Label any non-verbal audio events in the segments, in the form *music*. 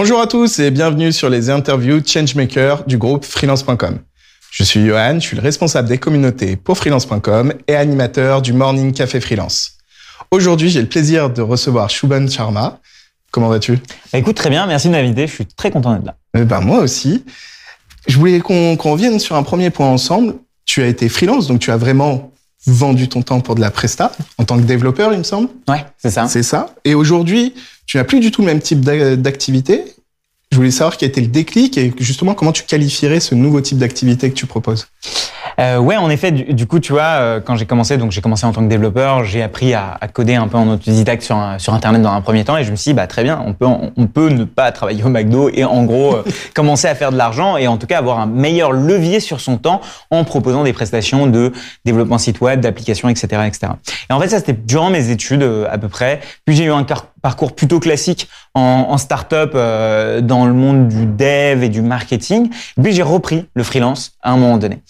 Bonjour à tous et bienvenue sur les interviews Changemaker du groupe freelance.com. Je suis Johan, je suis le responsable des communautés pour freelance.com et animateur du Morning Café Freelance. Aujourd'hui, j'ai le plaisir de recevoir Shubhan Sharma. Comment vas-tu? Bah, Écoute, très bien, merci de m'inviter, je suis très content d'être là. Eh ben, moi aussi. Je voulais qu'on revienne sur un premier point ensemble. Tu as été freelance, donc tu as vraiment vendu ton temps pour de la presta en tant que développeur, il me semble. Ouais, c'est ça. C'est ça. Et aujourd'hui, tu n'as plus du tout le même type d'activité. Je voulais savoir quel était le déclic et justement comment tu qualifierais ce nouveau type d'activité que tu proposes? Euh, ouais, en effet, du, coup, tu vois, euh, quand j'ai commencé, donc j'ai commencé en tant que développeur, j'ai appris à, à, coder un peu en autodidacte sur, sur Internet dans un premier temps, et je me suis dit, bah très bien, on peut, on peut ne pas travailler au McDo et en gros euh, *laughs* commencer à faire de l'argent et en tout cas avoir un meilleur levier sur son temps en proposant des prestations de développement site web, d'applications, etc., etc. Et en fait, ça c'était durant mes études à peu près. Puis j'ai eu un parcours plutôt classique en, en start-up dans le monde du dev et du marketing. Et puis j'ai repris le freelance à un moment donné.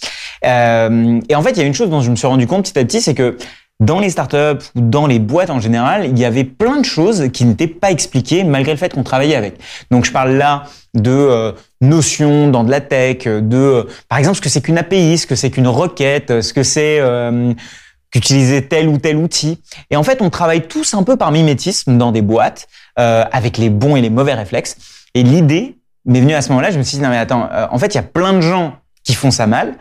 Euh, et en fait, il y a une chose dont je me suis rendu compte petit à petit, c'est que dans les startups ou dans les boîtes en général, il y avait plein de choses qui n'étaient pas expliquées malgré le fait qu'on travaillait avec. Donc je parle là de euh, notions dans de la tech, de euh, par exemple ce que c'est qu'une API, ce que c'est qu'une requête, ce que c'est euh, qu'utiliser tel ou tel outil. Et en fait, on travaille tous un peu par mimétisme dans des boîtes avec les bons et les mauvais réflexes. Et l'idée m'est venue à ce moment-là, je me suis dit non mais attends, en fait, il y a plein de gens qui font ça mal.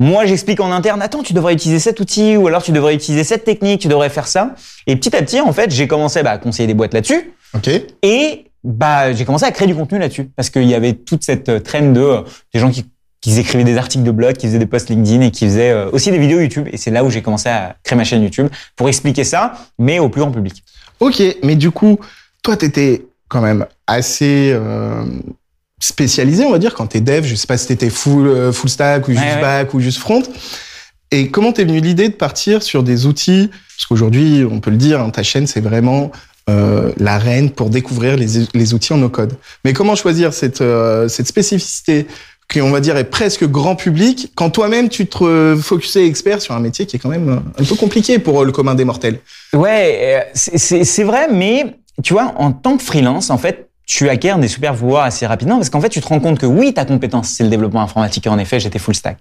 Moi, j'explique en interne, attends, tu devrais utiliser cet outil, ou alors tu devrais utiliser cette technique, tu devrais faire ça. Et petit à petit, en fait, j'ai commencé bah, à conseiller des boîtes là-dessus. Ok. Et bah, j'ai commencé à créer du contenu là-dessus, parce qu'il y avait toute cette euh, traîne de euh, des gens qui, qui écrivaient des articles de blog, qui faisaient des posts LinkedIn et qui faisaient euh, aussi des vidéos YouTube. Et c'est là où j'ai commencé à créer ma chaîne YouTube pour expliquer ça, mais au plus grand public. Ok, mais du coup, toi, tu étais quand même assez spécialisé, on va dire, quand t'es dev. Je sais pas si t'étais full, euh, full stack ou juste back ou juste front. Et comment t'es venu l'idée de partir sur des outils? Parce qu'aujourd'hui, on peut le dire, hein, ta chaîne, c'est vraiment euh, la reine pour découvrir les, les outils en no-code. Mais comment choisir cette, euh, cette spécificité qui, on va dire, est presque grand public, quand toi-même, tu te focusais expert sur un métier qui est quand même un peu compliqué pour le commun des mortels Ouais, c'est vrai, mais tu vois, en tant que freelance, en fait, tu acquiers des super pouvoirs assez rapidement parce qu'en fait, tu te rends compte que oui, ta compétence, c'est le développement informatique en effet, j'étais full stack.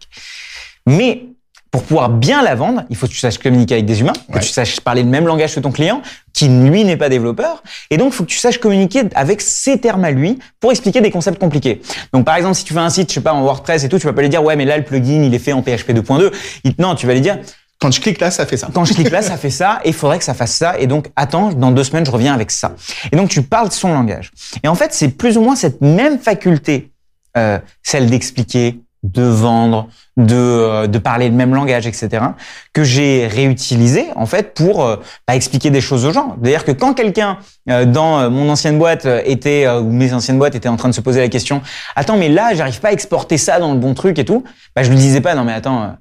Mais pour pouvoir bien la vendre, il faut que tu saches communiquer avec des humains, que tu saches parler le même langage que ton client, qui lui n'est pas développeur, et donc il faut que tu saches communiquer avec ses termes à lui pour expliquer des concepts compliqués. Donc par exemple, si tu fais un site, je sais pas, en WordPress et tout, tu vas pas lui dire ouais mais là le plugin il est fait en PHP 2.2. Non, tu vas lui dire quand je clique là, ça fait ça. Quand je clique là, *laughs* ça fait ça, et il faudrait que ça fasse ça. Et donc, attends, dans deux semaines, je reviens avec ça. Et donc, tu parles son langage. Et en fait, c'est plus ou moins cette même faculté, euh, celle d'expliquer, de vendre, de, euh, de parler le même langage, etc., que j'ai réutilisé en fait pour euh, bah, expliquer des choses aux gens. C'est-à-dire que quand quelqu'un euh, dans mon ancienne boîte était ou mes anciennes boîtes étaient en train de se poser la question, attends, mais là, j'arrive pas à exporter ça dans le bon truc et tout, bah, je lui disais pas, non mais attends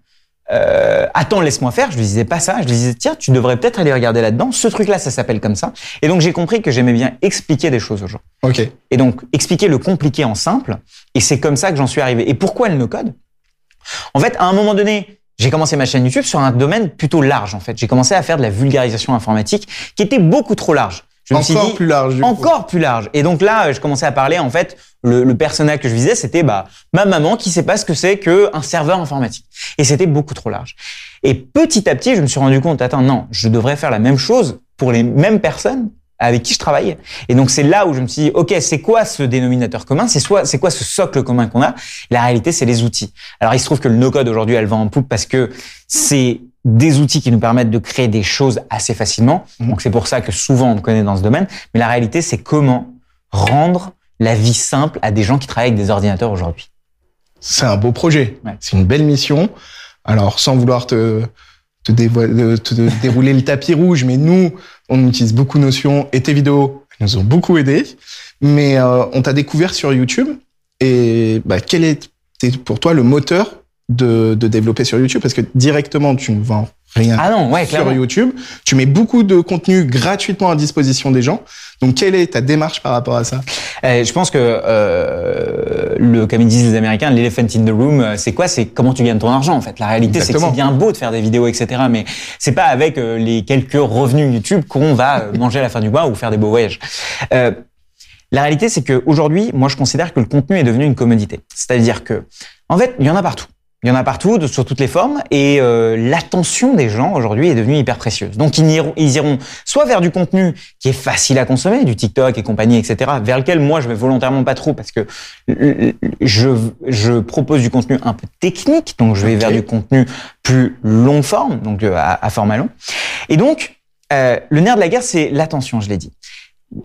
euh, attends, laisse-moi faire. Je lui disais pas ça. Je lui disais, tiens, tu devrais peut-être aller regarder là-dedans. Ce truc-là, ça s'appelle comme ça. Et donc, j'ai compris que j'aimais bien expliquer des choses aux gens. Ok. Et donc, expliquer le compliqué en simple. Et c'est comme ça que j'en suis arrivé. Et pourquoi le no-code En fait, à un moment donné, j'ai commencé ma chaîne YouTube sur un domaine plutôt large, en fait. J'ai commencé à faire de la vulgarisation informatique qui était beaucoup trop large. Je me encore plus large. encore plus large. Et donc là, je commençais à parler en fait. Le, le personnage que je visais, c'était bah ma maman qui sait pas ce que c'est qu'un serveur informatique. Et c'était beaucoup trop large. Et petit à petit, je me suis rendu compte, attends, non, je devrais faire la même chose pour les mêmes personnes avec qui je travaillais. Et donc c'est là où je me suis dit, ok, c'est quoi ce dénominateur commun? C'est soit, c'est quoi ce socle commun qu'on a? La réalité, c'est les outils. Alors il se trouve que le no-code aujourd'hui, elle va en poupe parce que c'est des outils qui nous permettent de créer des choses assez facilement. Mhm. Donc c'est pour ça que souvent on me connaît dans ce domaine. Mais la réalité, c'est comment rendre la vie simple à des gens qui travaillent avec des ordinateurs aujourd'hui. C'est un beau projet. C'est une belle mission. Alors sans vouloir te, te, te dérouler le tapis rouge, mais nous, on utilise beaucoup Notion et tes vidéos nous ont beaucoup aidé. Mais euh, on t'a découvert sur YouTube. Et bah, quel est pour toi le moteur de, de, développer sur YouTube parce que directement tu ne vends rien ah non, ouais, sur YouTube. Tu mets beaucoup de contenu gratuitement à disposition des gens. Donc quelle est ta démarche par rapport à ça? Euh, Je pense que euh, le comme ils disent les Américains, l'elephant in the room, euh, c'est quoi? C'est comment tu gagnes ton argent en fait. La réalité, c'est que c'est bien beau de faire des vidéos, etc. Mais c'est pas avec euh, les quelques revenus YouTube qu'on va *laughs* manger à la fin du mois ou faire des beaux voyages. La réalité, c'est qu'aujourd'hui, moi, je considère que le contenu est devenu une commodité. C'est-à-dire que, en fait, il y en a partout. Il y en a partout, sur toutes les formes, et euh, l'attention des gens aujourd'hui est devenue hyper précieuse. Donc ils iront, ils iront soit vers du contenu qui est facile à consommer, du TikTok et compagnie, etc., vers lequel moi je vais volontairement pas trop parce que je, je propose du contenu un peu technique, donc je vais vers du contenu plus long forme, donc euh, à, à format long. Et donc euh, le nerf de la guerre, c'est l'attention, je l'ai dit.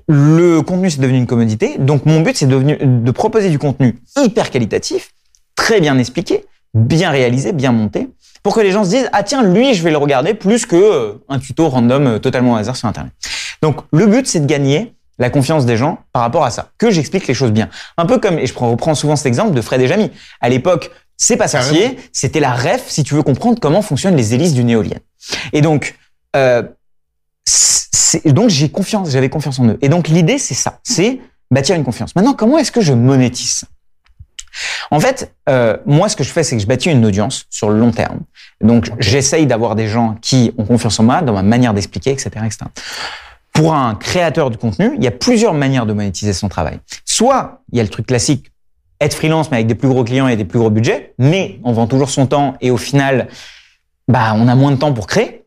Le contenu, c'est devenu une commodité. Donc, mon but, c'est de proposer du contenu hyper qualitatif, très bien expliqué, bien réalisé, bien monté, pour que les gens se disent ah tiens lui je vais le regarder plus que euh, un tuto random euh, totalement au hasard sur internet. Donc le but c'est de gagner la confiance des gens par rapport à ça, que j'explique les choses bien. Un peu comme et je reprends souvent cet exemple de Fred et Jamy. À l'époque c'est pas sorcier, c'était la ref si tu veux comprendre comment fonctionnent les hélices d'une éolienne. Et donc euh, donc j'ai confiance, j'avais confiance en eux. Et donc l'idée c'est ça, c'est bâtir une confiance. Maintenant comment est-ce que je monétise en fait, euh, moi, ce que je fais, c'est que je bâtis une audience sur le long terme. Donc, j'essaye d'avoir des gens qui ont confiance en moi, dans ma manière d'expliquer, etc., etc. Pour un créateur de contenu, il y a plusieurs manières de monétiser son travail. Soit, il y a le truc classique, être freelance, mais avec des plus gros clients et des plus gros budgets, mais on vend toujours son temps et au final, bah, on a moins de temps pour créer.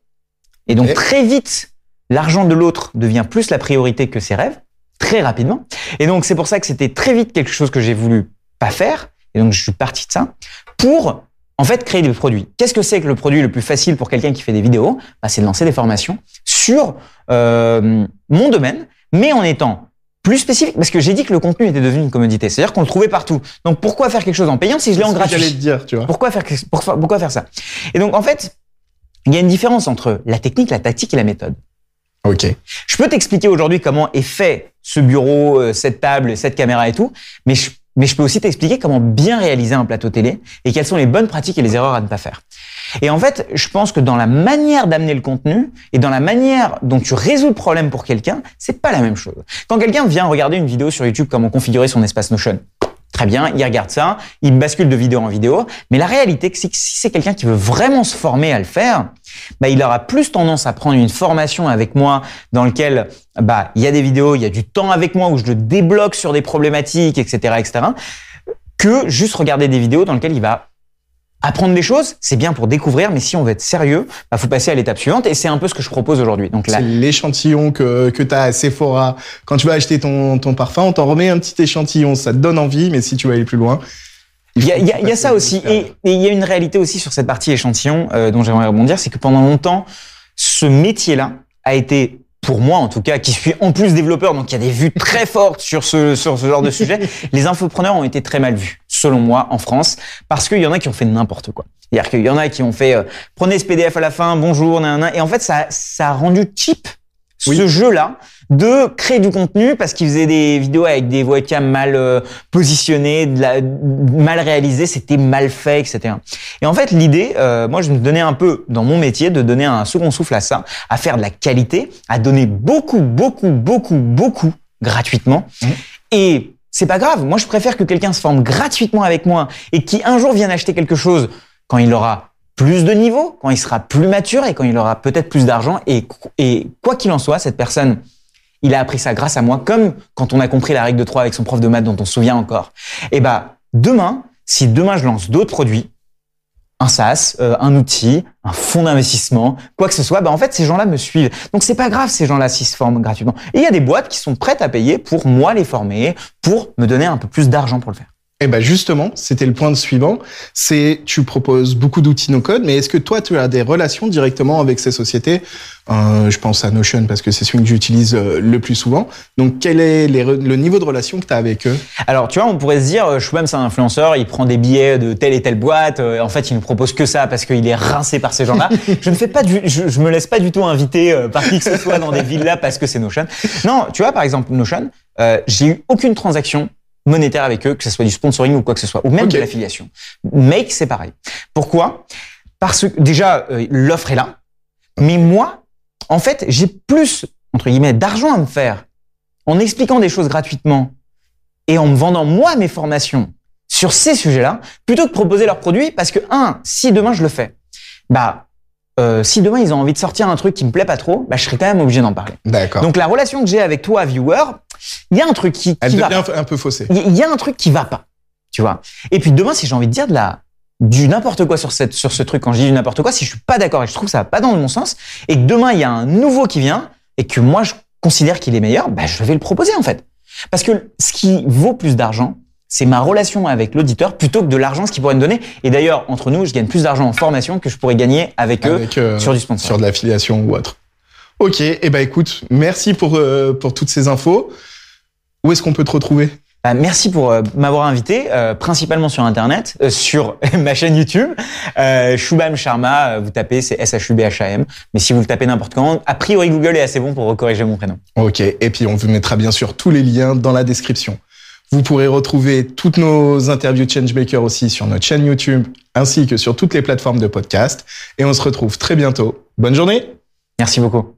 Et donc, très vite, l'argent de l'autre devient plus la priorité que ses rêves, très rapidement. Et donc, c'est pour ça que c'était très vite quelque chose que j'ai voulu pas faire. Et donc, je suis parti de ça pour, en fait, créer des produits. Qu'est-ce que c'est que le produit le plus facile pour quelqu'un qui fait des vidéos? Bah, C'est de lancer des formations sur euh, mon domaine, mais en étant plus spécifique, parce que j'ai dit que le contenu était devenu une commodité. C'est-à-dire qu'on le trouvait partout. Donc, pourquoi faire quelque chose en payant si je l'ai en gratuit? te dire, tu vois. Pourquoi faire, pourquoi, pourquoi faire ça? Et donc, en fait, il y a une différence entre la technique, la tactique et la méthode. Ok. Je peux t'expliquer aujourd'hui comment est fait ce bureau, euh, cette table, cette caméra et tout, mais je mais je peux aussi t'expliquer comment bien réaliser un plateau télé et quelles sont les bonnes pratiques et les erreurs à ne pas faire. Et en fait, je pense que dans la manière d'amener le contenu et dans la manière dont tu résous le problème pour quelqu'un, c'est pas la même chose. Quand quelqu'un vient regarder une vidéo sur YouTube comment configurer son espace Notion, Très bien, il regarde ça, il bascule de vidéo en vidéo. Mais la réalité, c'est que si c'est quelqu'un qui veut vraiment se former à le faire, bah, il aura plus tendance à prendre une formation avec moi dans lequel bah, il y a des vidéos, il y a du temps avec moi où je le débloque sur des problématiques, etc., etc., que juste regarder des vidéos dans lesquelles il va apprendre des choses, c'est bien pour découvrir, mais si on veut être sérieux, bah, faut passer à l'étape suivante, et c'est un peu ce que je propose aujourd'hui. Donc là, c'est l'échantillon que que as à Sephora quand tu vas acheter ton ton parfum, on t'en remet un petit échantillon, ça te donne envie, mais si tu veux aller plus loin. Il y a, y, y a, ça aussi, et, il y a une réalité aussi sur cette partie échantillon euh, dont j'aimerais rebondir, c'est que pendant longtemps, ce métier-là a été pour moi en tout cas, qui suis en plus développeur, donc qui a des vues très fortes sur ce, sur ce genre de sujet, *laughs* les infopreneurs ont été très mal vus, selon moi, en France, parce qu'il y en a qui ont fait n'importe quoi. C'est-à-dire qu'il y en a qui ont fait euh, prenez ce PDF à la fin, bonjour, nanana, et en fait ça, ça a rendu cheap ce jeu-là de créer du contenu parce qu'ils faisaient des vidéos avec des webcams mal euh, positionnées, de la, mal réalisées, c'était mal fait, etc. Et en fait, l'idée, euh, moi, je me donnais un peu dans mon métier de donner un second souffle à ça, à faire de la qualité, à donner beaucoup, beaucoup, beaucoup, beaucoup gratuitement. Mmh. Et c'est pas grave. Moi, je préfère que quelqu'un se forme gratuitement avec moi et qui un jour vienne acheter quelque chose quand il aura plus de niveau, quand il sera plus mature et quand il aura peut-être plus d'argent. Et, quoi qu'il en soit, cette personne, il a appris ça grâce à moi, comme quand on a compris la règle de 3 avec son prof de maths dont on se souvient encore. Et bah, demain, si demain je lance d'autres produits, un SaaS, euh, un outil, un fonds d'investissement, quoi que ce soit, bah en fait ces gens-là me suivent. Donc c'est pas grave ces gens-là s'ils se forment gratuitement. Et il y a des boîtes qui sont prêtes à payer pour moi les former, pour me donner un peu plus d'argent pour le faire. Eh ben justement, c'était le point suivant. C'est tu proposes beaucoup d'outils no code, mais est-ce que toi tu as des relations directement avec ces sociétés? Euh, Je pense à Notion parce que c'est celui que j'utilise euh, le plus souvent. Donc quel est le niveau de relation que tu as avec eux? Alors tu vois, on pourrait se dire, euh, même c'est un influenceur, il prend des billets de telle et telle boîte. Euh, en fait, il ne propose que ça parce qu'il est rincé par ces gens-là. *laughs* je ne fais pas du, je, je, me laisse pas du tout inviter par qui que ce soit dans des villas parce que c'est Notion. Non, tu vois par exemple Notion, j'ai eu aucune transaction monétaire avec eux, que ce soit du sponsoring ou quoi que ce soit, ou même de l'affiliation. Make, c'est pareil. Pourquoi? Parce que déjà, euh, l'offre est là, mais moi, en fait, j'ai plus, entre guillemets, d'argent à me faire en expliquant des choses gratuitement et en me vendant moi mes formations sur ces sujets-là, plutôt que de proposer leurs produits, parce que, un, si demain je le fais, bah, euh, si demain ils ont envie de sortir un truc qui me plaît pas trop, bah, je serai quand même obligé d'en parler. D'accord. Donc la relation que j'ai avec toi, viewer, il y a un truc qui, Elle va. devient un peu faussée. Il y a un truc qui va pas, tu vois. Et puis demain, si j'ai envie de dire de la du n'importe quoi sur cette sur ce truc, quand je dis du n'importe quoi, si je suis pas d'accord et je trouve que ça va pas dans mon sens, et que demain il y a un nouveau qui vient et que moi je considère qu'il est meilleur, bah je vais le proposer en fait. Parce que ce qui vaut plus d'argent, c'est ma relation avec l'auditeur plutôt que de l'argent ce qu'il pourrait me donner. Et d'ailleurs, entre nous, je gagne plus d'argent en formation que je pourrais gagner avec, eux euh, sur du sponsor. Sur de l'affiliation ou autre. Ok, et eh ben écoute, merci pour, euh, pour toutes ces infos. Où est-ce qu'on peut te retrouver? Bah, merci pour euh, m'avoir invité, euh, principalement sur Internet, euh, sur *laughs* ma chaîne YouTube. Euh, Shubham Sharma, vous tapez, c'est S-H-U-B-H-A-M. Mais si vous le tapez n'importe quand, a priori Google est assez bon pour corriger mon prénom. Ok, et puis on vous mettra bien sûr tous les liens dans la description. Vous pourrez retrouver toutes nos interviews Changemaker aussi sur notre chaîne YouTube, ainsi que sur toutes les plateformes de podcast. Et on se retrouve très bientôt. Bonne journée Merci beaucoup.